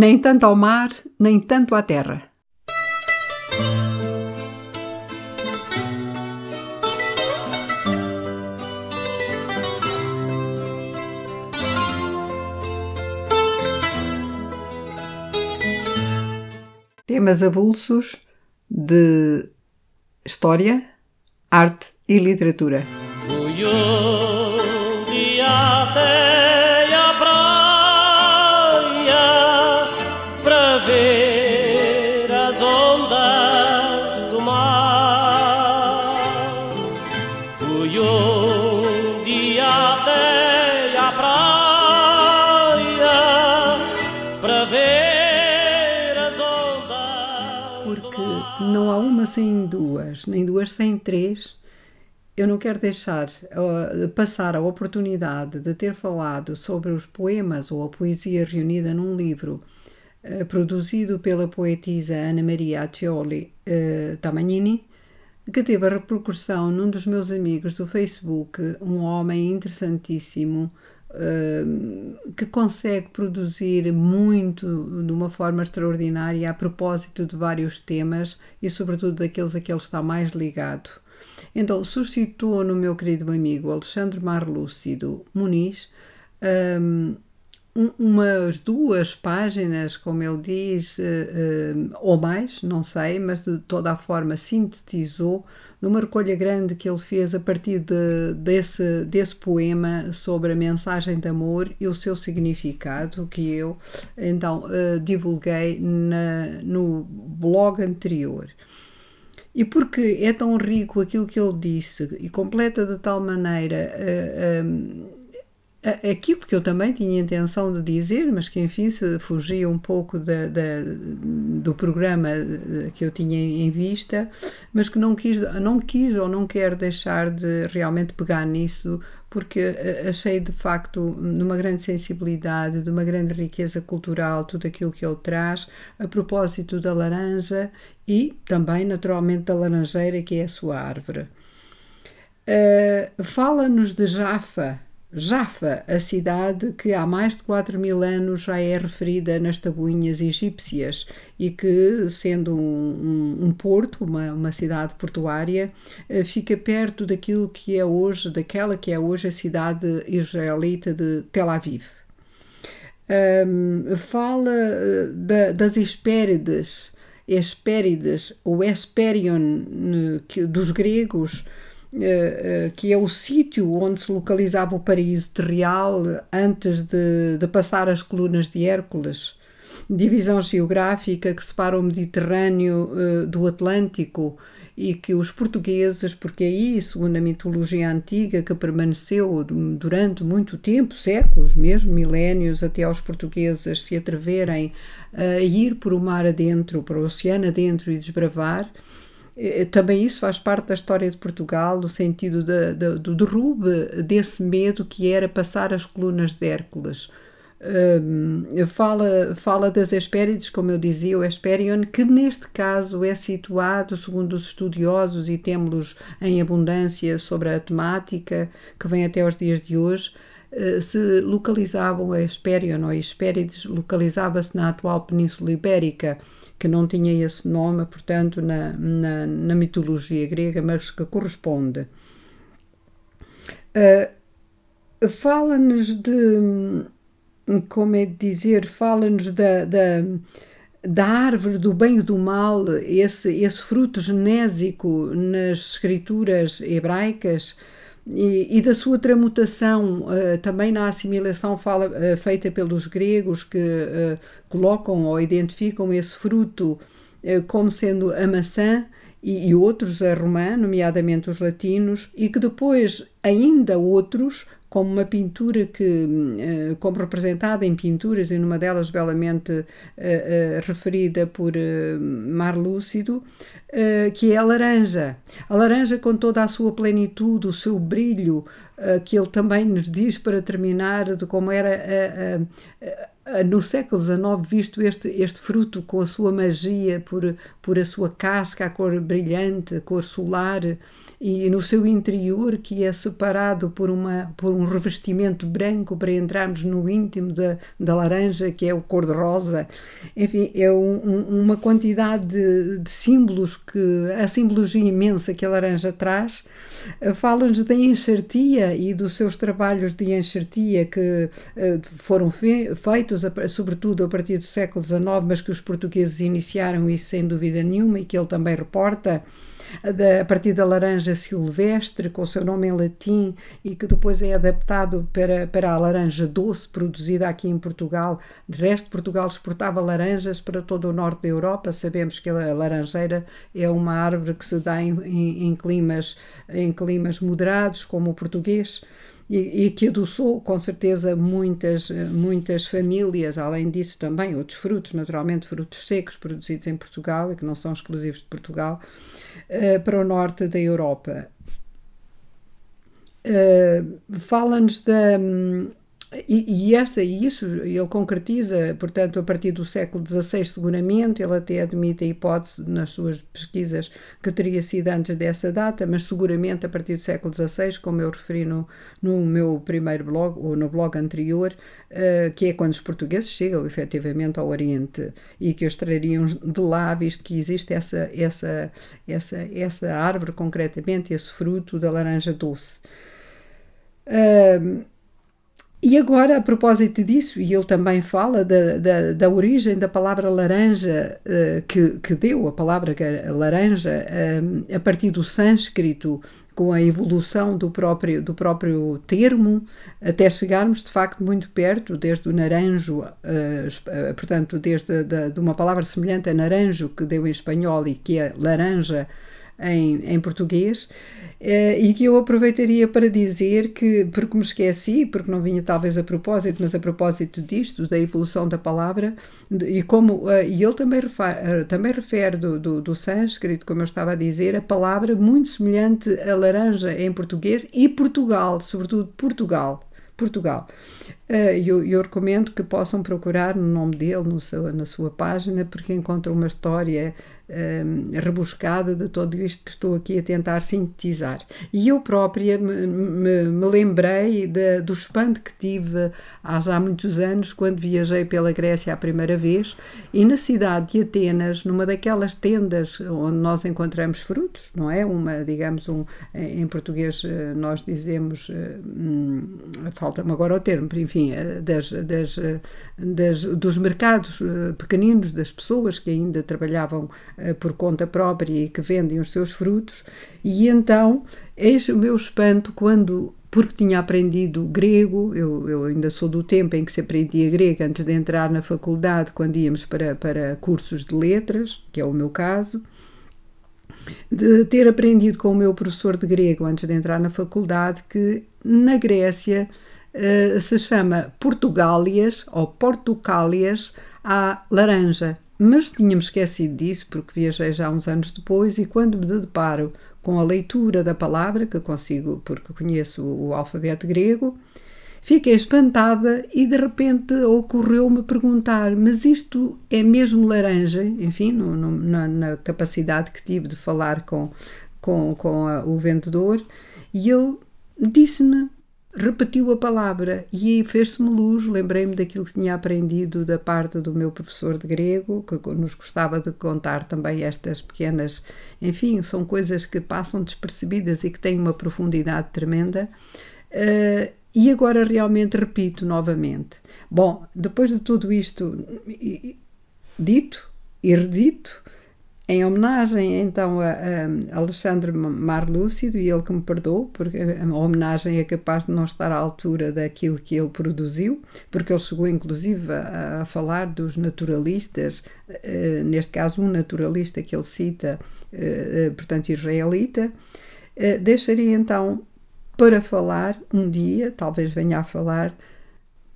Nem tanto ao mar, nem tanto à terra. Temas avulsos de história, arte e literatura. Não há uma sem duas, nem duas sem três. Eu não quero deixar uh, passar a oportunidade de ter falado sobre os poemas ou a poesia reunida num livro uh, produzido pela poetisa Ana Maria Accioli uh, Tamagnini, que teve a repercussão num dos meus amigos do Facebook, um homem interessantíssimo que consegue produzir muito de uma forma extraordinária a propósito de vários temas e, sobretudo, daqueles a que ele está mais ligado. Então, suscitou no meu querido amigo Alexandre Marlúcido Muniz um, umas duas páginas, como ele diz, uh, uh, ou mais, não sei, mas de toda a forma sintetizou numa recolha grande que ele fez a partir de, desse, desse poema sobre a mensagem de amor e o seu significado, que eu então uh, divulguei na, no blog anterior. E porque é tão rico aquilo que ele disse e completa de tal maneira uh, uh, aquilo que eu também tinha intenção de dizer, mas que enfim se fugia um pouco do programa que eu tinha em vista, mas que não quis, não quis ou não quer deixar de realmente pegar nisso porque eh, achei de facto numa grande sensibilidade, de uma grande riqueza cultural, tudo aquilo que ele traz, a propósito da laranja e também, naturalmente, da laranjeira, que é a sua árvore. Uh, Fala-nos de Jaffa, Jaffa, a cidade que há mais de 4 mil anos já é referida nas tabuinhas egípcias e que, sendo um, um, um porto, uma, uma, cidade portuária, eh, fica perto daquilo que é hoje, daquela que é hoje a cidade israelita de Tel Aviv. Um, fala eh, da, das Hespérides, Hespérides, ou Hesperion dos gregos, eh, eh, que é o sítio onde se localizava o paraíso terreal antes de, de passar as colunas de Hércules, divisão geográfica que separa o Mediterrâneo uh, do Atlântico e que os portugueses, porque aí, segundo a mitologia antiga, que permaneceu durante muito tempo, séculos mesmo, milénios, até aos portugueses se atreverem a ir por o mar adentro, para o oceano adentro e desbravar, eh, também isso faz parte da história de Portugal, no sentido de, de, do derrube desse medo que era passar as colunas de Hércules. Um, fala, fala das Hespérides, como eu dizia, o Hesperion, que neste caso é situado, segundo os estudiosos, e temos em abundância sobre a temática que vem até aos dias de hoje, uh, se localizavam a Hesperion ou Hespérides, localizava-se na atual Península Ibérica que não tinha esse nome, portanto, na, na, na mitologia grega, mas que corresponde. Uh, fala-nos de, como é de dizer, fala-nos da, da, da árvore do bem e do mal, esse, esse fruto genésico nas escrituras hebraicas, e, e, da sua tramutação uh, também na assimilação fala, uh, feita pelos gregos que uh, colocam ou identificam esse fruto como sendo a maçã e, e, outros a romã, nomeadamente os latinos, e que depois ainda outros como uma pintura que, como representada em pinturas, e numa delas belamente referida por Mar Lúcido, que é a laranja. A laranja com toda a sua plenitude, o seu brilho, que ele também nos diz para terminar de como era no século XIX visto este, este fruto com a sua magia por, por a sua casca, a cor brilhante, a cor solar e no seu interior que é separado por, uma, por um revestimento branco para entrarmos no íntimo da, da laranja que é o cor-de-rosa. Enfim, é um, um, uma quantidade de, de, símbolos que a simbologia imensa que a laranja traz. Fala-nos da enxertia e dos seus trabalhos de enxertia que uh, foram fe feitos, sobretudo a partir do século XIX, mas que os portugueses iniciaram isso sem dúvida nenhuma e que ele também reporta a partir da laranja silvestre, com o seu nome em latim, e que depois é adaptado para, para a laranja doce, produzida aqui em Portugal. De resto, Portugal exportava laranjas para todo o norte da Europa. Sabemos que a laranjeira é uma árvore que se dá em, em, em climas, em climas moderados, como o português e, e, que adoçou com certeza muitas, muitas famílias, além disso também outros frutos, naturalmente frutos secos produzidos em Portugal e que não são exclusivos de Portugal, uh, para o norte da Europa. Uh, Fala-nos da, e, e, essa, e isso ele concretiza, portanto, a partir do século XVI, seguramente, ele até admite a hipótese nas suas pesquisas que teria sido antes dessa data, mas seguramente a partir do século XVI, como eu referi no, no meu primeiro blog, ou no blog anterior, uh, que é quando os portugueses chegam efetivamente ao Oriente e que os trariam de lá, visto que existe essa, essa, essa, essa árvore, concretamente, esse fruto da laranja doce. Uh, e agora, a propósito disso, e ele também fala da, da, da origem da palavra laranja, uh, que, que deu a palavra laranja uh, a partir do sânscrito, com a evolução do próprio, do próprio termo, até chegarmos de facto muito perto, desde o naranjo, uh, portanto, desde de, de uma palavra semelhante a naranjo, que deu em espanhol e que é laranja em, em português, Uh, e que eu aproveitaria para dizer que, porque me esqueci, porque não vinha talvez a propósito, mas a propósito disto, da evolução da palavra, e como uh, e ele também refere, uh, também refere do, do, do sânscrito, como eu estava a dizer, a palavra muito semelhante a laranja em português e Portugal, sobretudo Portugal. Portugal. Eu, eu, recomendo que possam procurar no nome dele, no seu, na sua página, porque encontram uma história um, rebuscada de tudo isto que estou aqui a tentar sintetizar. E eu própria me, me, me lembrei de, do espanto que tive há já muitos anos, quando viajei pela Grécia a primeira vez, e na cidade de Atenas, numa daquelas tendas onde nós encontramos frutos, não é? Uma, digamos, um, em português eh, nós dizemos, hum, falta-me agora o termo, enfim, eh, das, das, das, dos mercados pequeninos das pessoas que ainda trabalhavam eh, por conta própria e que vendem os seus frutos. E então, eis o meu espanto quando porque tinha aprendido grego, eu, eu, ainda sou do tempo em que se aprendia grego antes de entrar na faculdade, quando íamos para, para cursos de letras, que é o meu caso, de ter aprendido com o meu professor de grego antes de entrar na faculdade que na Grécia uh, se chama Portugálias ou Portucálias à laranja. Mas tínhamos esquecido disso porque viajei já uns anos depois e quando me deparo com a leitura da palavra, que consigo porque conheço o, alfabeto grego, fiquei espantada e de repente ocorreu-me perguntar: mas isto é mesmo laranja? Enfim, no, no, na, na, capacidade que tive de falar com, com, com a, o vendedor, e ele disse-me repetiu a palavra e fez-se-me luz. Lembrei-me daquilo que tinha aprendido da parte do meu professor de grego, que nos gostava de contar também estas pequenas. Enfim, são coisas que passam despercebidas e que têm uma profundidade tremenda. Uh, e agora realmente repito novamente. Bom, depois de tudo isto dito e redito, em homenagem então a, a Alexandre Marlúcido e ele que me perdoou, porque a homenagem é capaz de não estar à altura daquilo que ele produziu, porque ele chegou inclusive a, a falar dos naturalistas, uh, neste caso um naturalista que ele cita, uh, portanto israelita, deixaria então para falar um dia, talvez venha a falar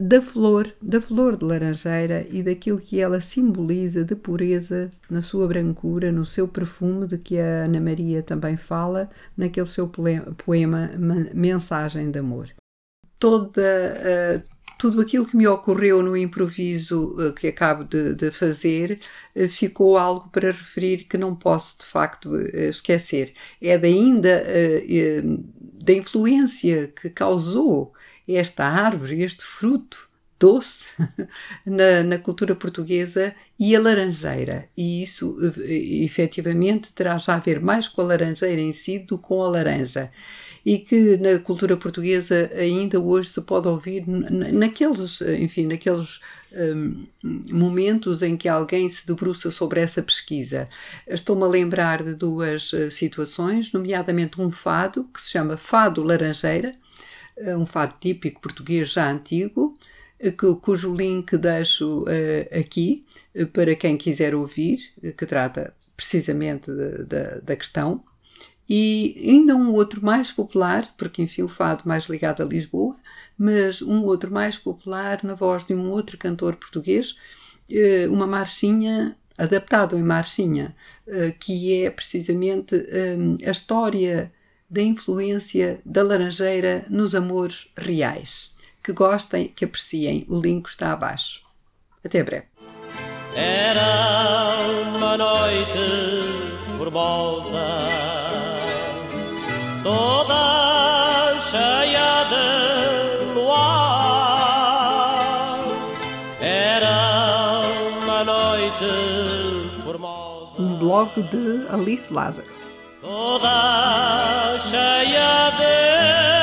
da flor, da flor de laranjeira e daquilo que ela simboliza de pureza na sua brancura, no seu perfume, de que a Ana Maria também fala naquele seu poema Mensagem de Amor. Toda, uh, tudo aquilo que me ocorreu no improviso uh, que acabo de, de fazer uh, ficou algo para referir que não posso de facto esquecer. É da ainda da influência que causou esta árvore, este fruto doce na, na, cultura portuguesa e a laranjeira. E isso efetivamente terá já a ver mais com a laranjeira em si do que com a laranja. E que na cultura portuguesa ainda hoje se pode ouvir naqueles, enfim, naqueles um, momentos em que alguém se debruça sobre essa pesquisa. Estou-me a lembrar de duas uh, situações, nomeadamente um fado que se chama Fado Laranjeira, um fado típico português já antigo, eh, que, cujo link deixo uh, aqui uh, para quem quiser ouvir, uh, que trata precisamente de, de, da questão. E ainda um outro mais popular, porque enfim o fado mais ligado a Lisboa, mas um outro mais popular na voz de um outro cantor português, uma marchinha adaptado em marchinha, que é precisamente a história da influência da laranjeira nos amores reais. Que gostem, que apreciem. O link está abaixo. Até breve. Era uma noite formosa, toda cheia de luar. Era uma noite formosa. Um blog de Alice Lázaro תודה שידך